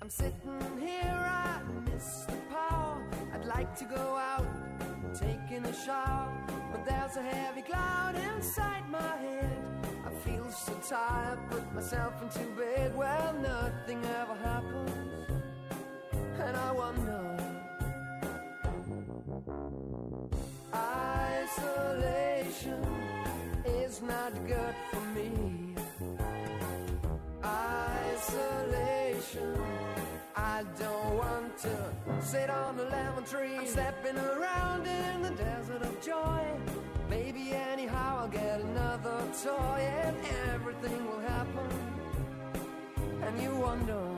I'm sitting here. I'd like to go out, taking a shower, but there's a heavy cloud inside my head. I feel so tired, put myself into bed. Well, nothing ever happens, and I wonder. Isolation is not good for me. Isolation. I don't want to sit on a lemon tree. I'm stepping around in the desert of joy. Maybe anyhow I'll get another toy and everything will happen. And you wonder.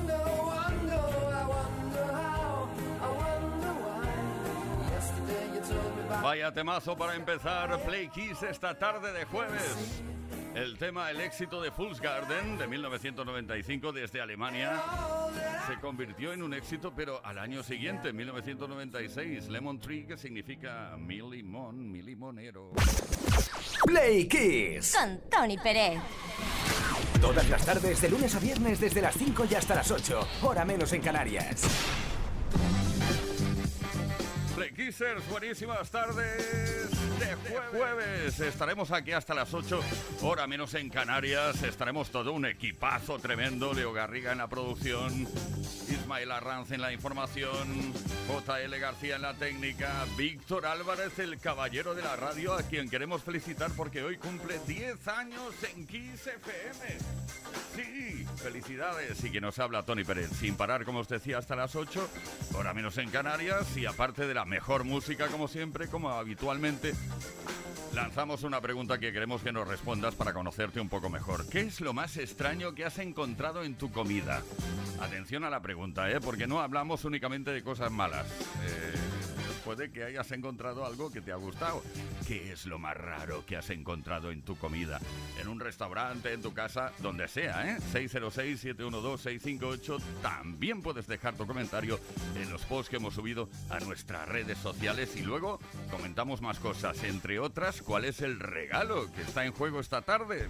Vaya temazo para empezar Play Kiss esta tarde de jueves. El tema El éxito de Fools Garden de 1995 desde Alemania se convirtió en un éxito, pero al año siguiente, en 1996, Lemon Tree, que significa mi limón, mi limonero. Play Kiss. Con Tony Pérez. Todas las tardes, de lunes a viernes, desde las 5 y hasta las 8. Hora menos en Canarias. Play Kissers, buenísimas tardes de jueves. Estaremos aquí hasta las 8, hora menos en Canarias. Estaremos todo un equipazo tremendo. Leo Garriga en la producción, Ismael Arranz en la información, JL García en la técnica, Víctor Álvarez, el caballero de la radio, a quien queremos felicitar porque hoy cumple 10 años en Kiss FM. Sí, felicidades. Y que nos habla Tony Pérez, sin parar, como os decía, hasta las 8, hora menos en Canarias. Y aparte de la mejor música, como siempre, como habitualmente, lanzamos una pregunta que queremos que nos respondas para conocerte un poco mejor. ¿Qué es lo más extraño que has encontrado en tu comida? Atención a la pregunta, ¿eh? Porque no hablamos únicamente de cosas malas. Eh, puede que hayas encontrado algo que te ha gustado. ¿Qué es lo más raro que has encontrado en tu comida? En un restaurante, en tu casa, donde sea, ¿eh? 606-712-658. También puedes dejar tu comentario en los posts que hemos subido a nuestras redes sociales y luego comentamos más cosas, entre otras, cuál es el regalo que está en juego esta tarde.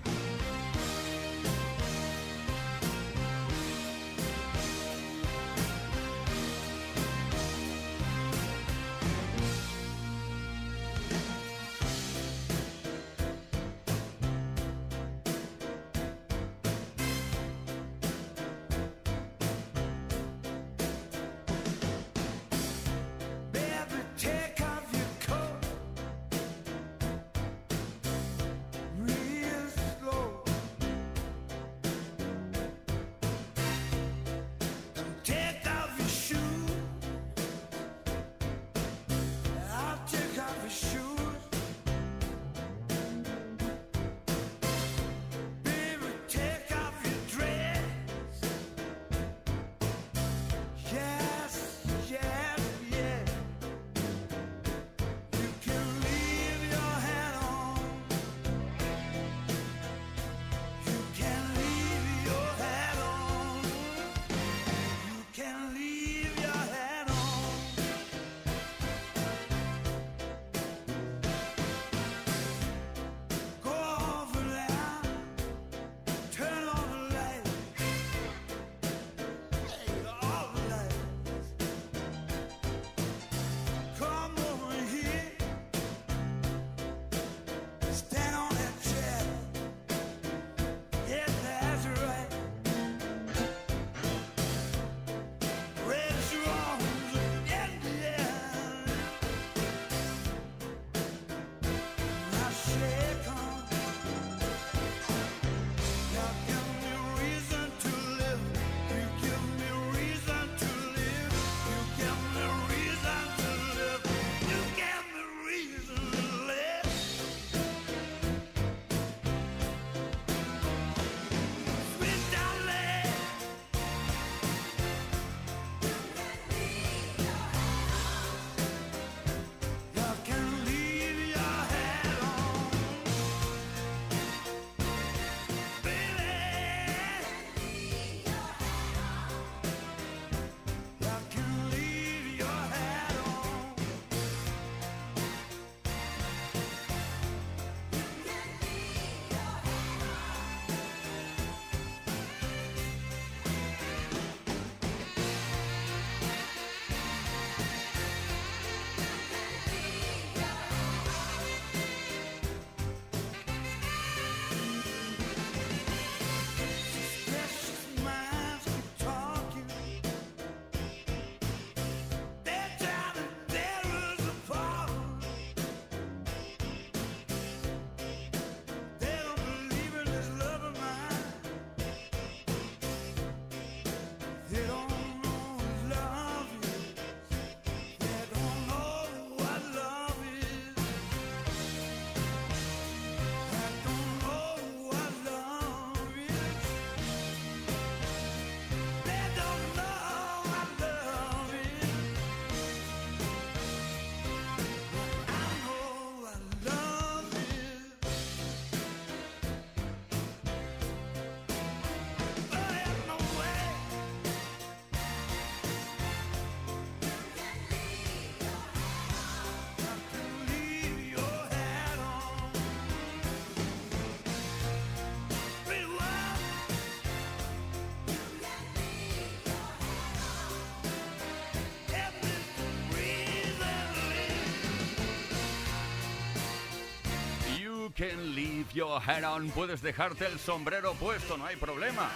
Can leave your head on. Puedes dejarte el sombrero puesto, no hay problema.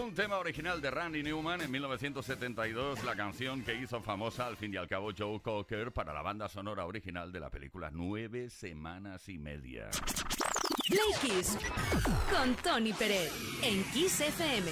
Un tema original de Randy Newman en 1972, la canción que hizo famosa al fin y al cabo Joe Cocker para la banda sonora original de la película Nueve Semanas y Media. Play Kiss con Tony Pérez en Kiss FM.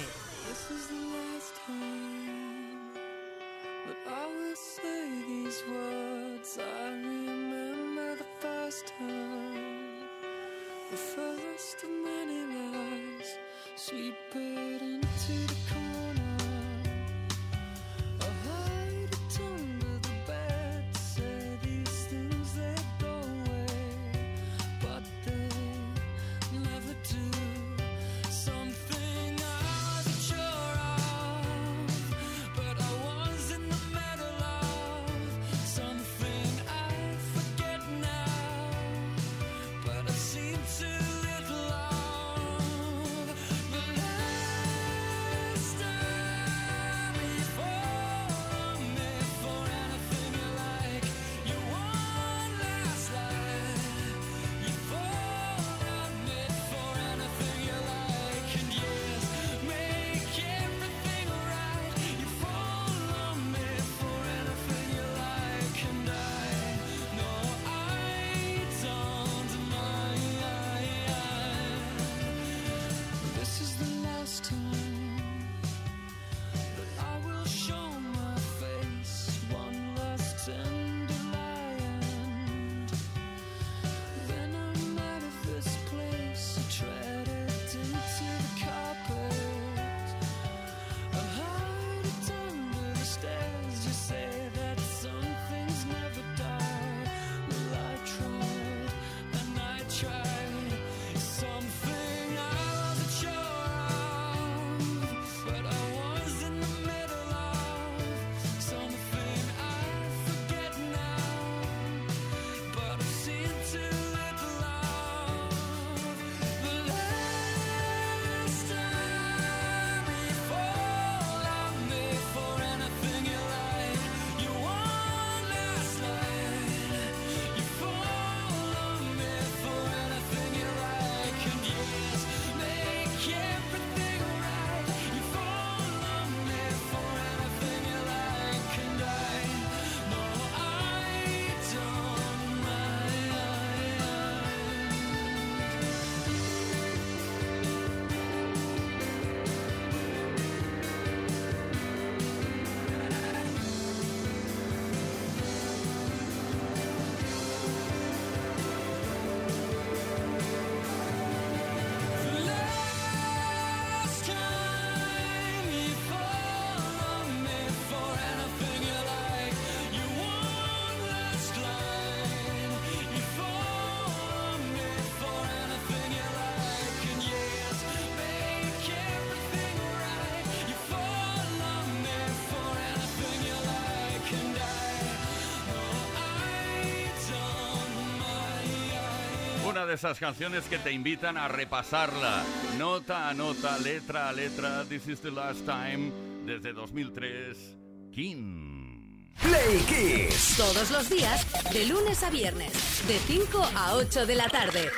Una de esas canciones que te invitan a repasarla, nota a nota, letra a letra. This is the last time, desde 2003, King. Play Kiss. Todos los días, de lunes a viernes, de 5 a 8 de la tarde.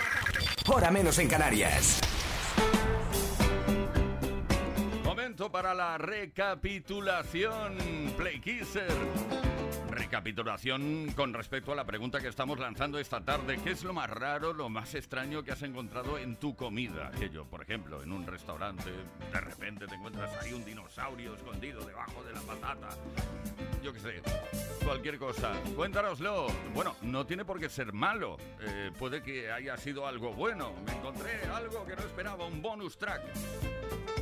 Hora menos en Canarias. Momento para la recapitulación, Play Kisser. Recapitulación con respecto a la pregunta que estamos lanzando esta tarde. ¿Qué es lo más raro, lo más extraño que has encontrado en tu comida? Que yo, por ejemplo, en un restaurante, de repente te encuentras ahí un dinosaurio escondido debajo de la patata. Yo qué sé, cualquier cosa. Cuéntanoslo. Bueno, no tiene por qué ser malo. Eh, puede que haya sido algo bueno. Me encontré algo que no esperaba, un bonus track.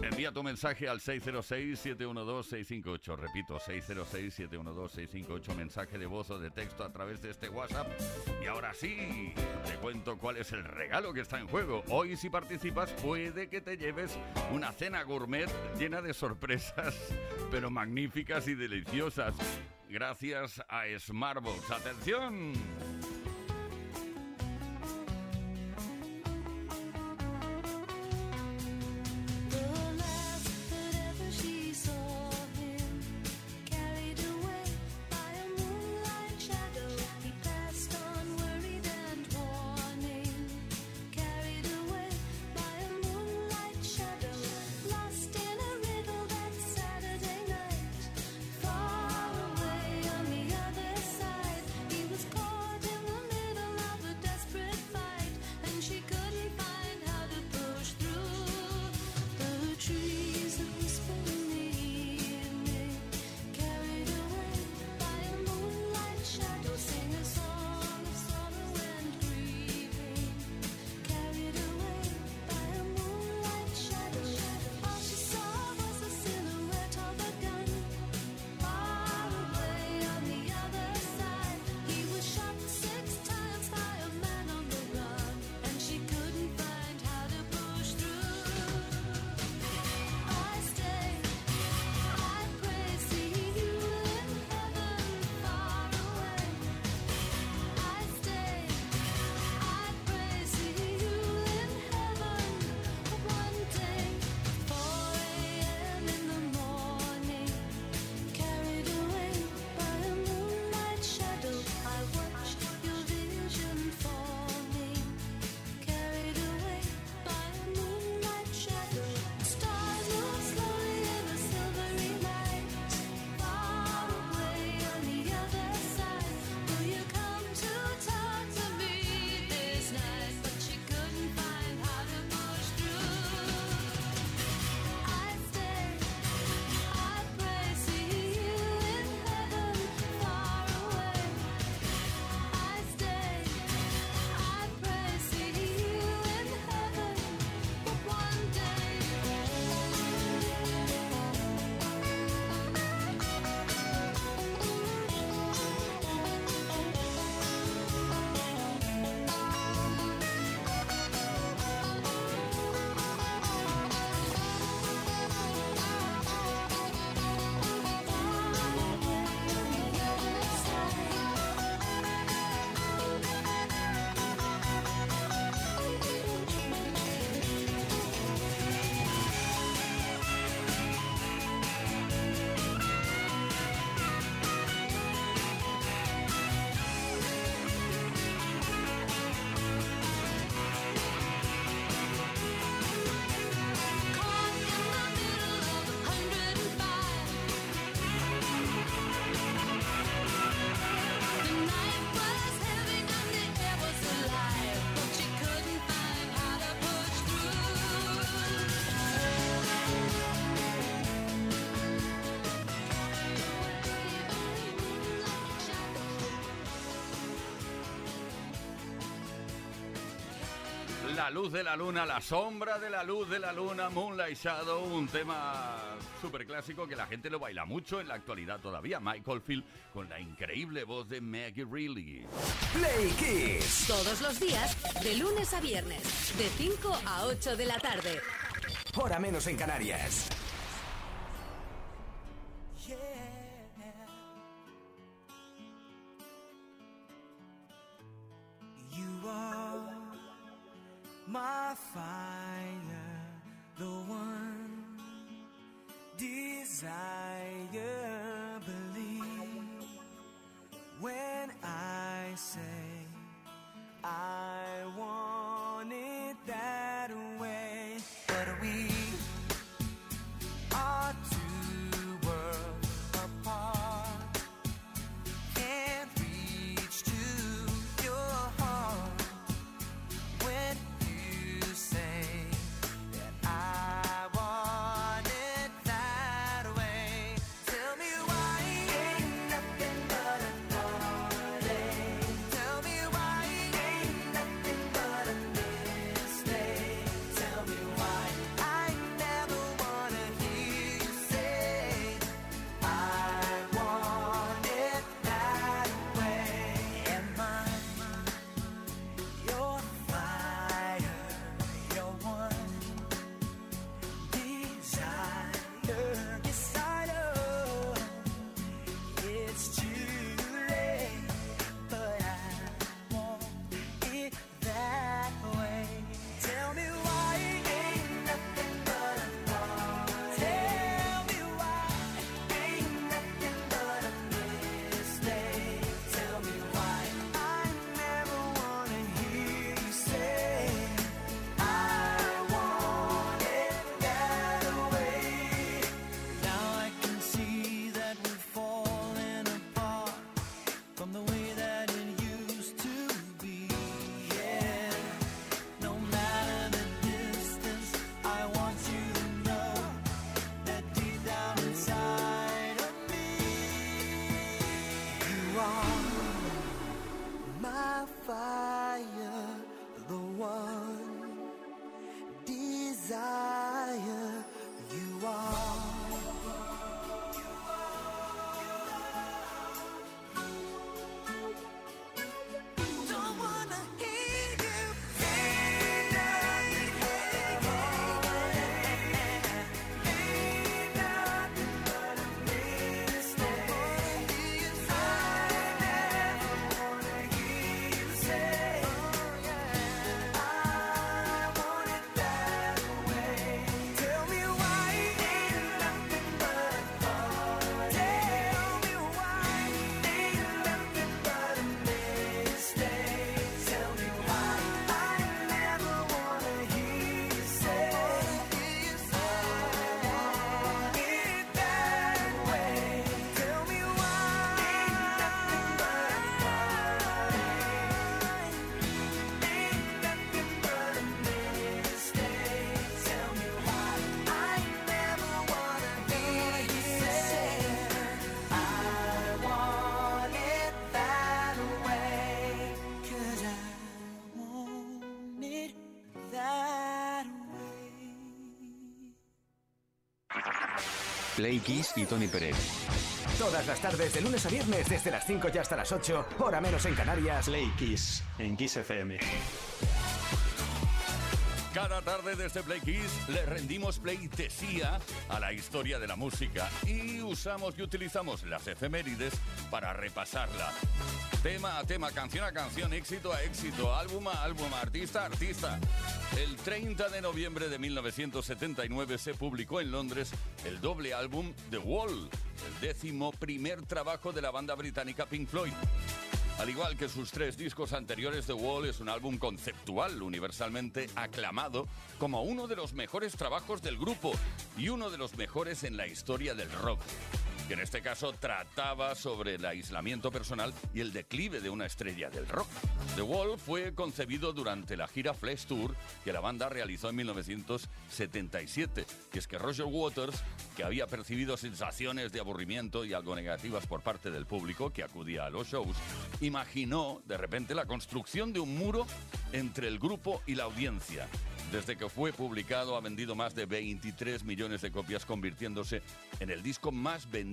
Envía tu mensaje al 606-712-658. Repito, 606-712-658. Mensaje de voz o de texto a través de este WhatsApp. Y ahora sí, te cuento cuál es el regalo que está en juego. Hoy, si participas, puede que te lleves una cena gourmet llena de sorpresas, pero magníficas y deliciosas. Gracias a Smartbox. ¡Atención! La luz de la luna, la sombra de la luz de la luna, Moonlight Shadow, un tema súper clásico que la gente lo baila mucho en la actualidad todavía. Michael Field con la increíble voz de Maggie Reilly. Play Kiss. Todos los días, de lunes a viernes, de 5 a 8 de la tarde. Hora menos en Canarias. Play Kiss y Tony Pérez. Todas las tardes, de lunes a viernes, desde las 5 y hasta las 8. Hora menos en Canarias. Play Kiss en Kiss FM. Cada tarde desde Play Kiss le rendimos pleitesía a la historia de la música y usamos y utilizamos las efemérides para repasarla. Tema a tema, canción a canción, éxito a éxito, álbum a álbum, artista a artista. El 30 de noviembre de 1979 se publicó en Londres el doble álbum The Wall, el décimo primer trabajo de la banda británica Pink Floyd. Al igual que sus tres discos anteriores, The Wall es un álbum conceptual universalmente aclamado como uno de los mejores trabajos del grupo y uno de los mejores en la historia del rock. Que en este caso trataba sobre el aislamiento personal y el declive de una estrella del rock. The Wall fue concebido durante la gira Flesh Tour que la banda realizó en 1977. Y es que Roger Waters, que había percibido sensaciones de aburrimiento y algo negativas por parte del público que acudía a los shows, imaginó de repente la construcción de un muro entre el grupo y la audiencia. Desde que fue publicado ha vendido más de 23 millones de copias, convirtiéndose en el disco más vendido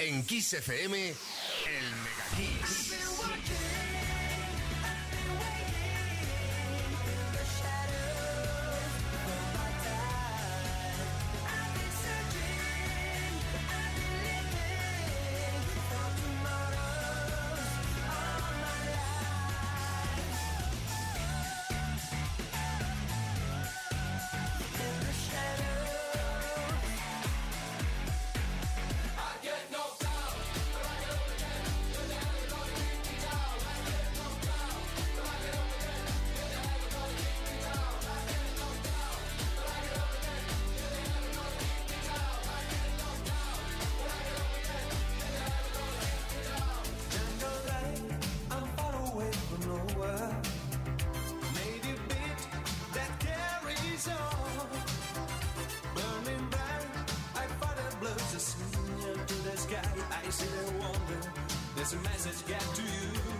En Kiss FM, see the wonder. There's a message get to you.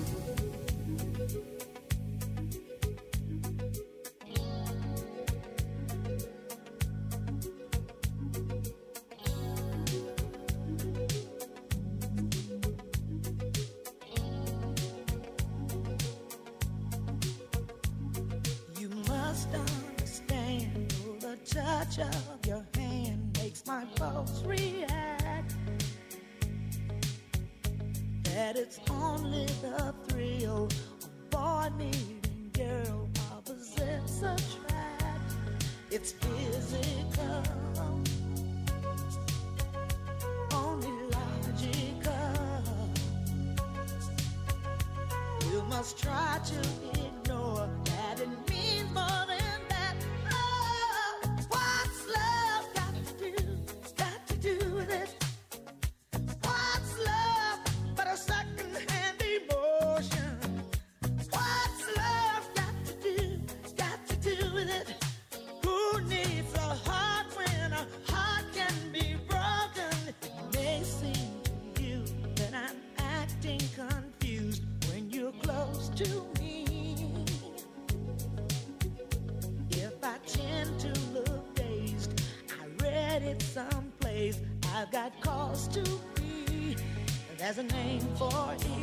someplace I've got cause to be. There's a name for it.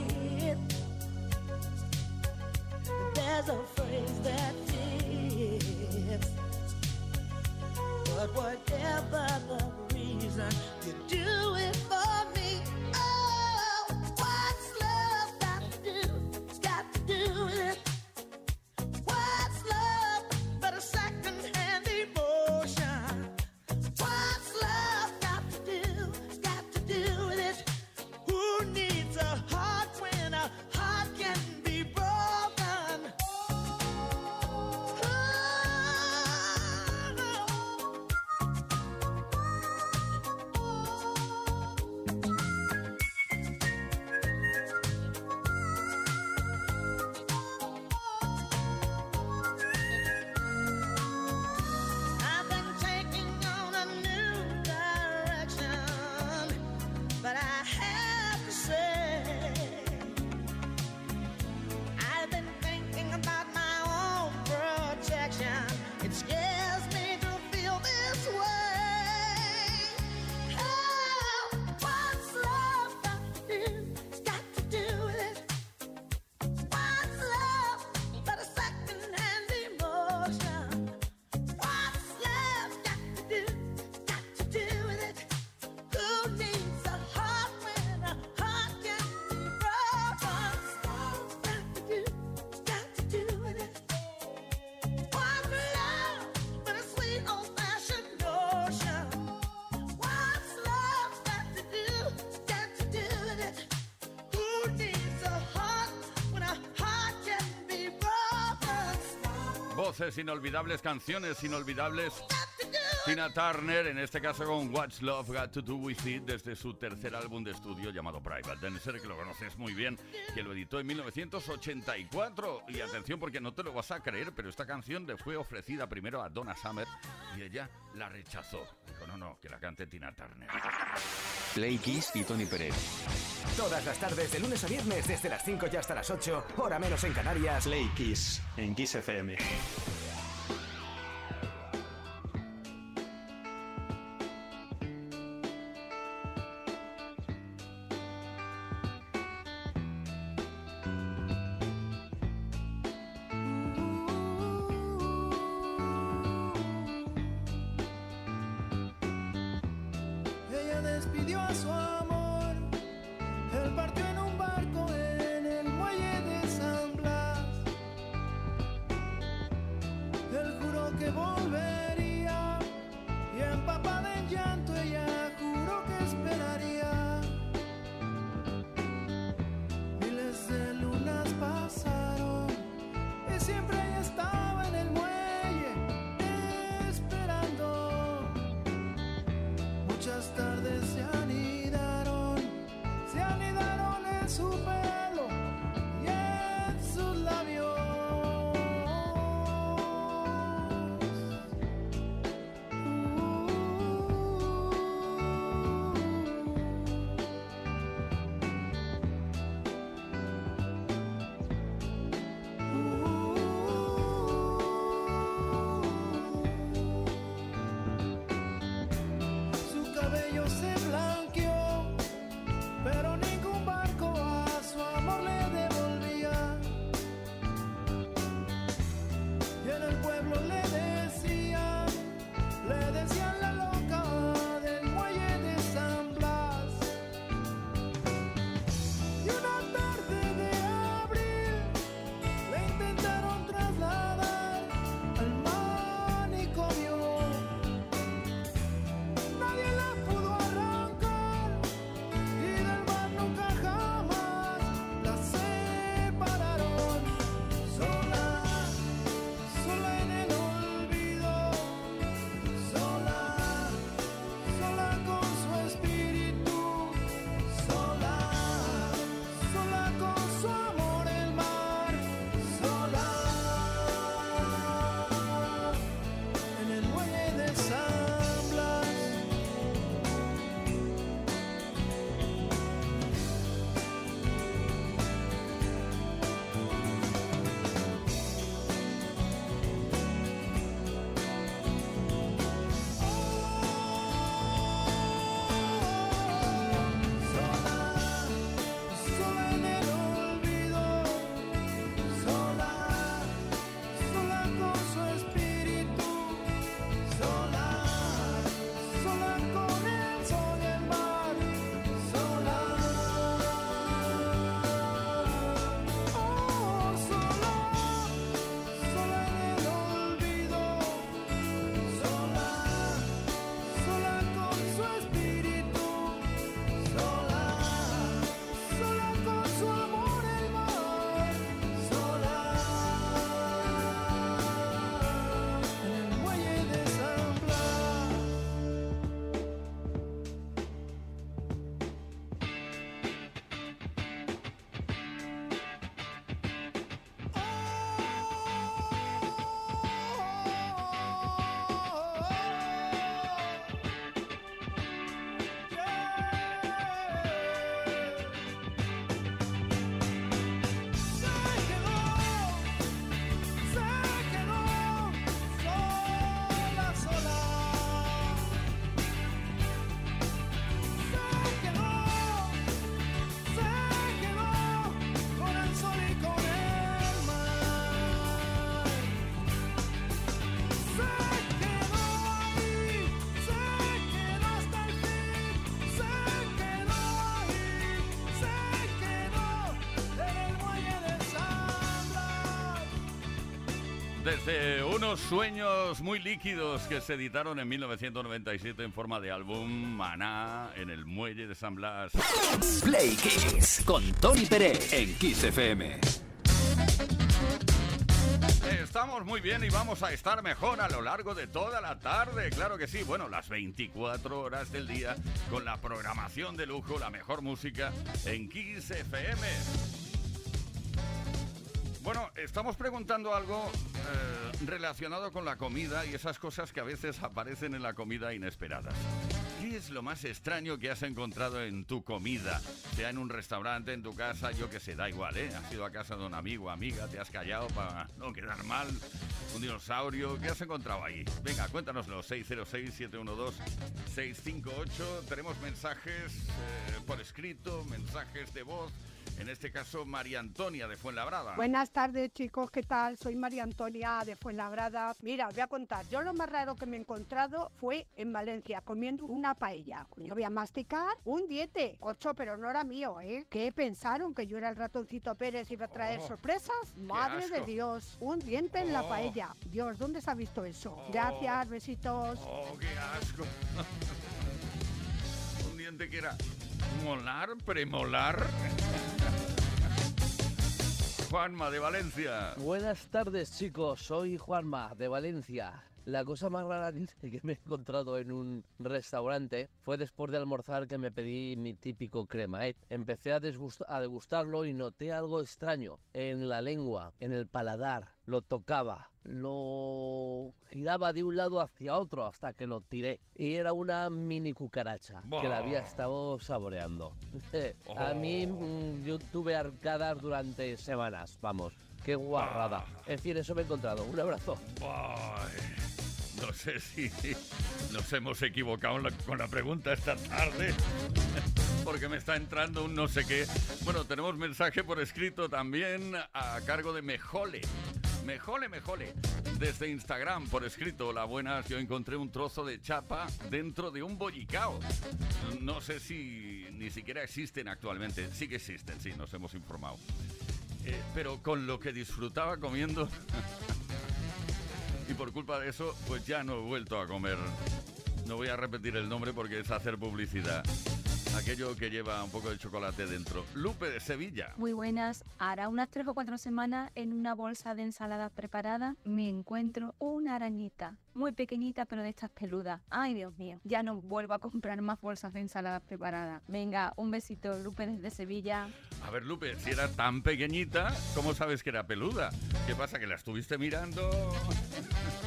Voces inolvidables, canciones inolvidables. Tina Turner, en este caso con What's Love Got to Do With It, desde su tercer álbum de estudio llamado Private Dancer, que lo conoces muy bien, que lo editó en 1984. Y atención, porque no te lo vas a creer, pero esta canción le fue ofrecida primero a Donna Summer y ella la rechazó. Dijo, no, no, que la cante Tina Turner. Play Kiss y Tony Pérez. Todas las tardes, de lunes a viernes, desde las 5 y hasta las 8, hora menos en Canarias. Play Kiss en Kiss FM. Unos sueños muy líquidos que se editaron en 1997 en forma de álbum Maná en el muelle de San Blas. Play Kiss con Tony Pérez en Kiss FM. Estamos muy bien y vamos a estar mejor a lo largo de toda la tarde. Claro que sí. Bueno, las 24 horas del día con la programación de lujo, la mejor música en Kiss FM. Bueno, estamos preguntando algo eh, relacionado con la comida y esas cosas que a veces aparecen en la comida inesperadas. ¿Qué es lo más extraño que has encontrado en tu comida? Sea en un restaurante, en tu casa, yo que sé, da igual, ¿eh? Has ido a casa de un amigo, amiga, te has callado para no quedar mal, un dinosaurio, ¿qué has encontrado ahí? Venga, cuéntanoslo, 606-712-658. Tenemos mensajes eh, por escrito, mensajes de voz. En este caso, María Antonia de Fuenlabrada. Buenas tardes, chicos, ¿qué tal? Soy María Antonia de Fuenlabrada. Mira, os voy a contar. Yo lo más raro que me he encontrado fue en Valencia, comiendo una paella. Yo voy a masticar un diete. Ocho, pero no era mío, ¿eh? ¿Qué pensaron? ¿Que yo era el ratoncito Pérez y iba a traer Oh, sorpresas? Madre de. Dios, un diente en la Oh. paella. Dios, ¿dónde se ha visto eso? Gracias, besitos. Oh, qué asco. Un diente que era molar, premolar. Juanma de Valencia. Buenas tardes chicos, soy Juanma de Valencia. La cosa más rara que me he encontrado en un restaurante fue después de almorzar que me pedí mi típico cremaet. Empecé a, a degustarlo y noté algo extraño en la lengua, en el paladar. Lo tocaba, lo giraba de un lado hacia otro hasta que lo tiré. Y era una mini cucaracha que la había estado saboreando. a mí mm, yo tuve arcadas durante semanas, vamos. Qué guarrada. En fin, eso me he encontrado. Un abrazo. No sé si nos hemos equivocado con la pregunta esta tarde. Porque me está entrando un no sé qué. Bueno, tenemos mensaje por escrito también a cargo de Mejole. Mejole, mejole. Desde Instagram, por escrito, la buenas, yo encontré un trozo de chapa dentro de un bollicao. No sé si ni siquiera existen actualmente. Sí que existen, sí, nos hemos informado. Eh, pero con lo que disfrutaba comiendo y por culpa de eso, pues ya no he vuelto a comer. No voy a repetir el nombre porque es hacer publicidad. Aquello que lleva un poco de chocolate dentro. Lupe de Sevilla. Muy buenas. Hará unas tres o cuatro semanas en una bolsa de ensalada preparada me encuentro una arañita. Muy pequeñita pero de estas peludas. Ay Dios mío. Ya no vuelvo a comprar más bolsas de ensalada preparada. Venga, un besito Lupe desde Sevilla. A ver, Lupe, si era tan pequeñita, ¿cómo sabes que era peluda? ¿Qué pasa? ¿Que la estuviste mirando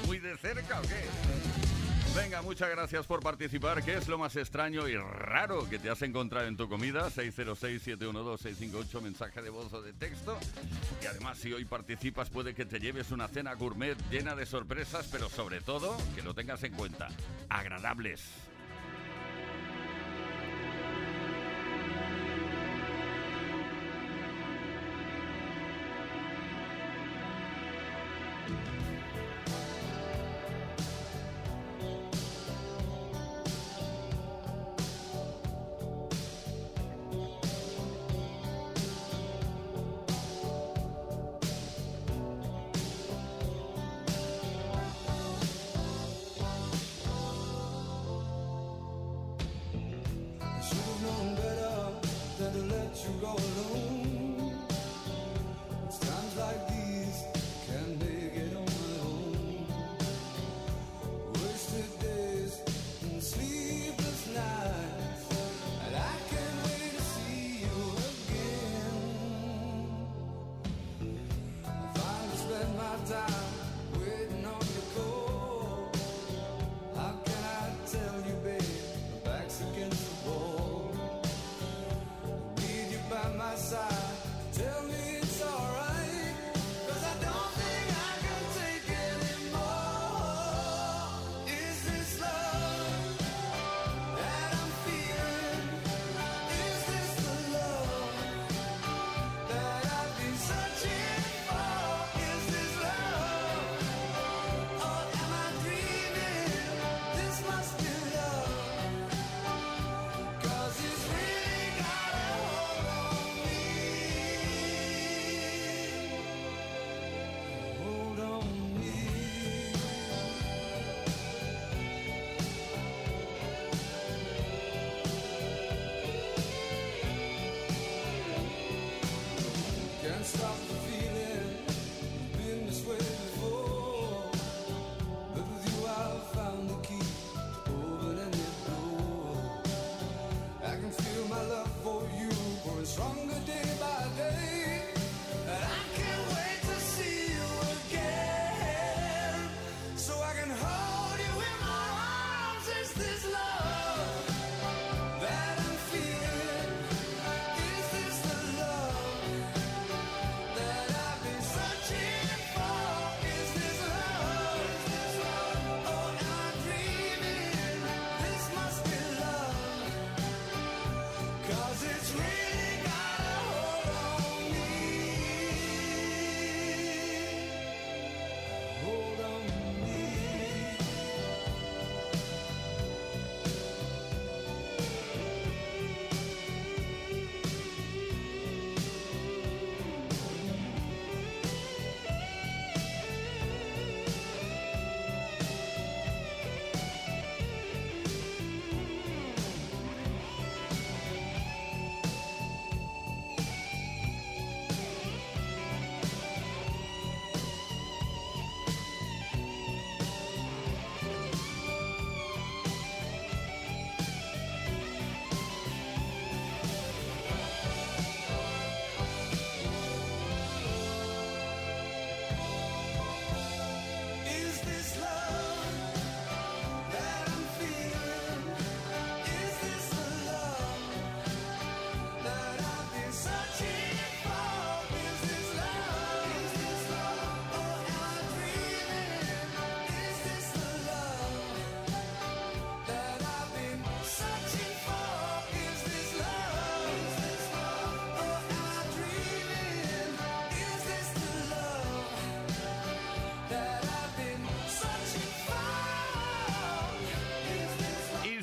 muy de cerca o qué? Venga, muchas gracias por participar. ¿Qué es lo más extraño y raro que te has encontrado en tu comida? 606-712-658, mensaje de voz o de texto. Y además, si hoy participas, puede que te lleves una cena gourmet llena de sorpresas, pero sobre todo, que lo tengas en cuenta, agradables.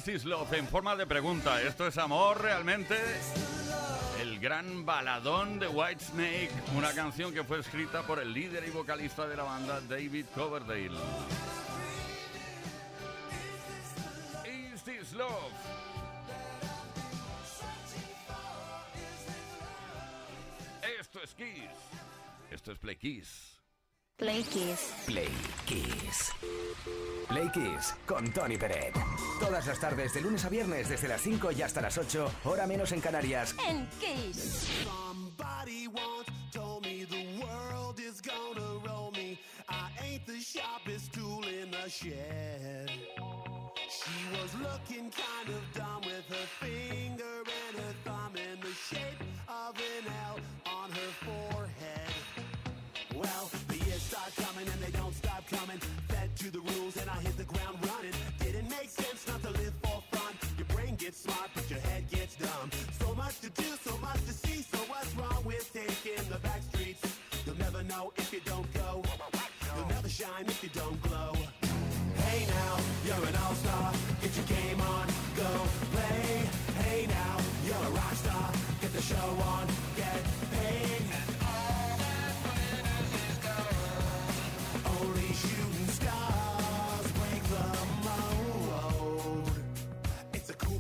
This Love en forma de pregunta. ¿Esto es amor realmente? El gran baladón de Whitesnake, una canción que fue escrita por el líder y vocalista de la banda David Coverdale. Is This Love? Esto es Kiss. Esto es Play Kiss. Play Kiss. Play Kiss. Play Kiss con Tony Peret. Todas las tardes, de lunes a viernes, desde las 5 y hasta las 8, hora menos en Canarias. En Kiss. Somebody once told me the world is gonna roll me. I ain't the sharpest tool in the shed. She was looking kind of dumb with her finger and her thumb in the shape of an L on her forehead. Well, coming and they don't stop coming. Fed to the rules and I hit the ground running. Didn't make sense not to live for fun. Your brain gets smart, but your head gets dumb. So much to do, so much to see. So what's wrong with taking the back streets? You'll never know if you don't go. You'll never shine if you don't glow. Hey now, you're an all-star.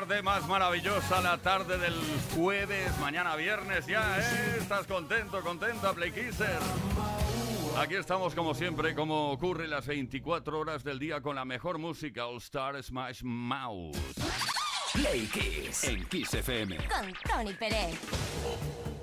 Tarde más maravillosa la tarde del jueves, mañana viernes ya, ¿eh? ¿Estás contento, contenta, Play Kisser? Aquí estamos como siempre, como ocurre las 24 horas del día con la mejor música, All Star Smash Mouth. Play Kiss. En Kiss FM. Con Tony Pérez.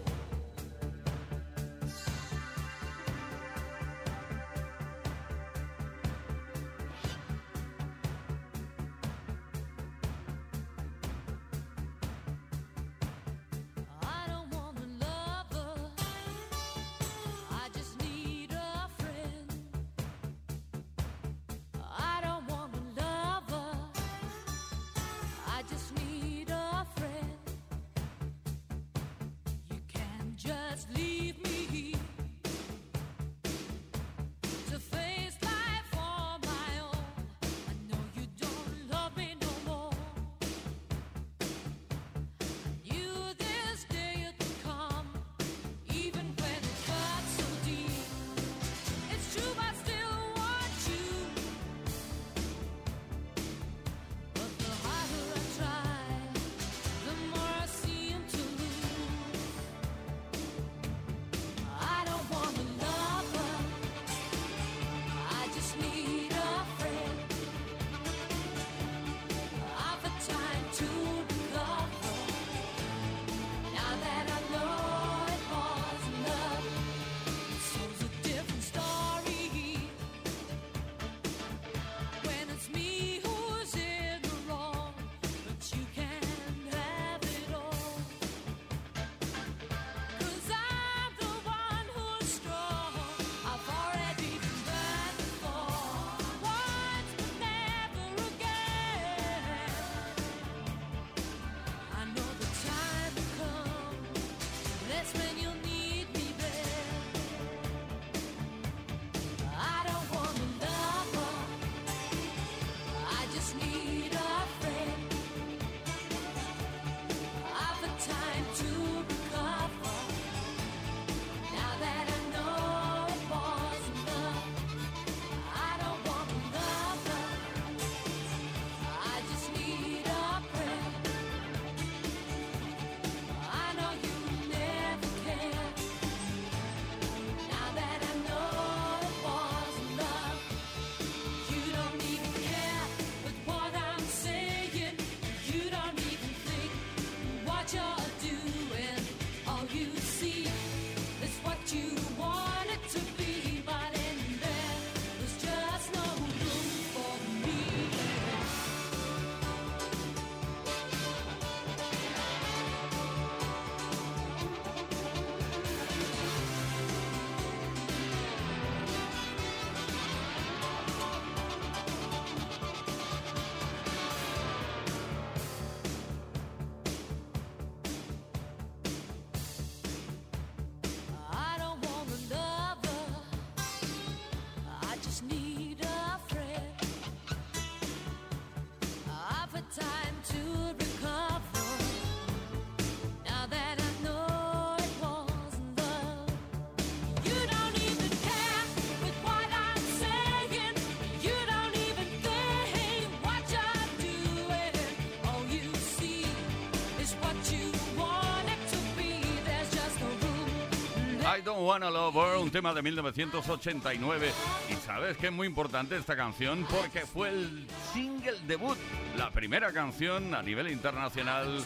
Wanna Love Her, un tema de 1989. Y sabes que es muy importante esta canción porque fue el single debut, la primera canción a nivel internacional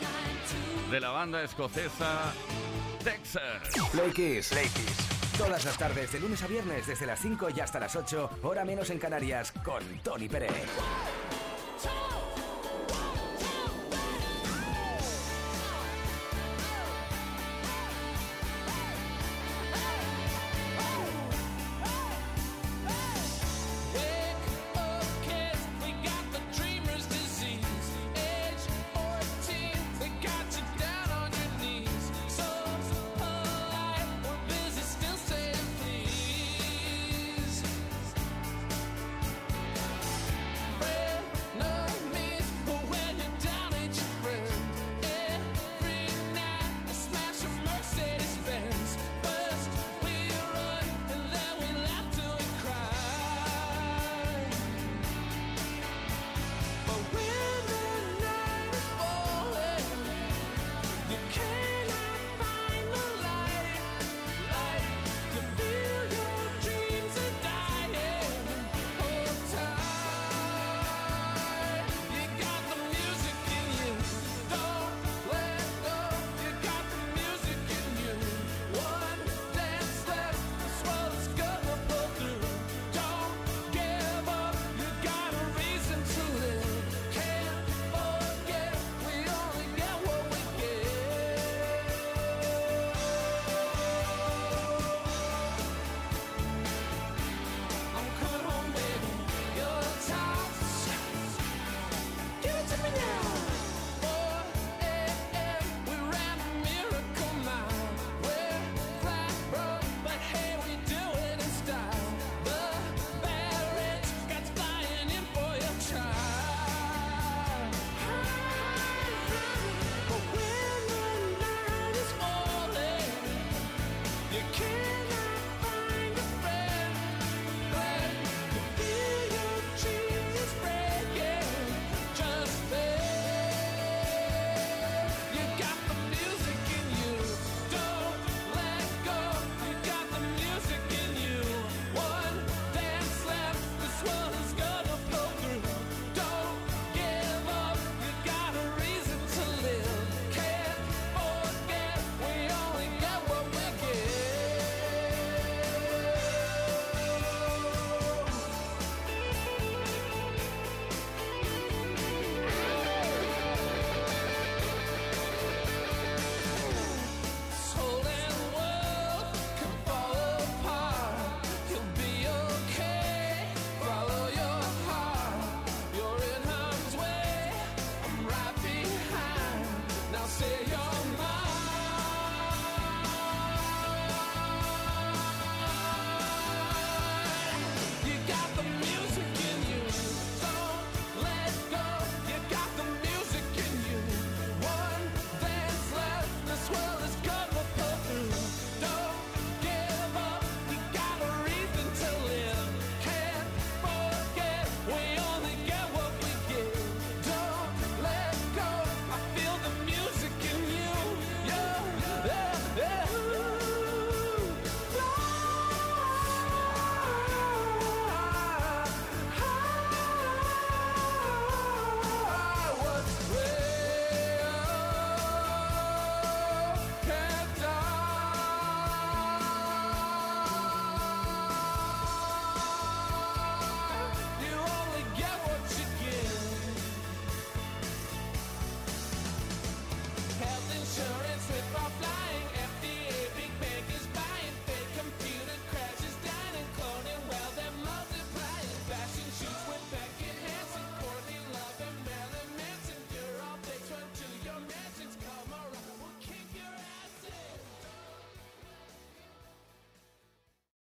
de la banda escocesa Texas. Play Kiss. Todas las tardes, de lunes a viernes, desde las 5 y hasta las 8, hora menos en Canarias, con Tony Pérez.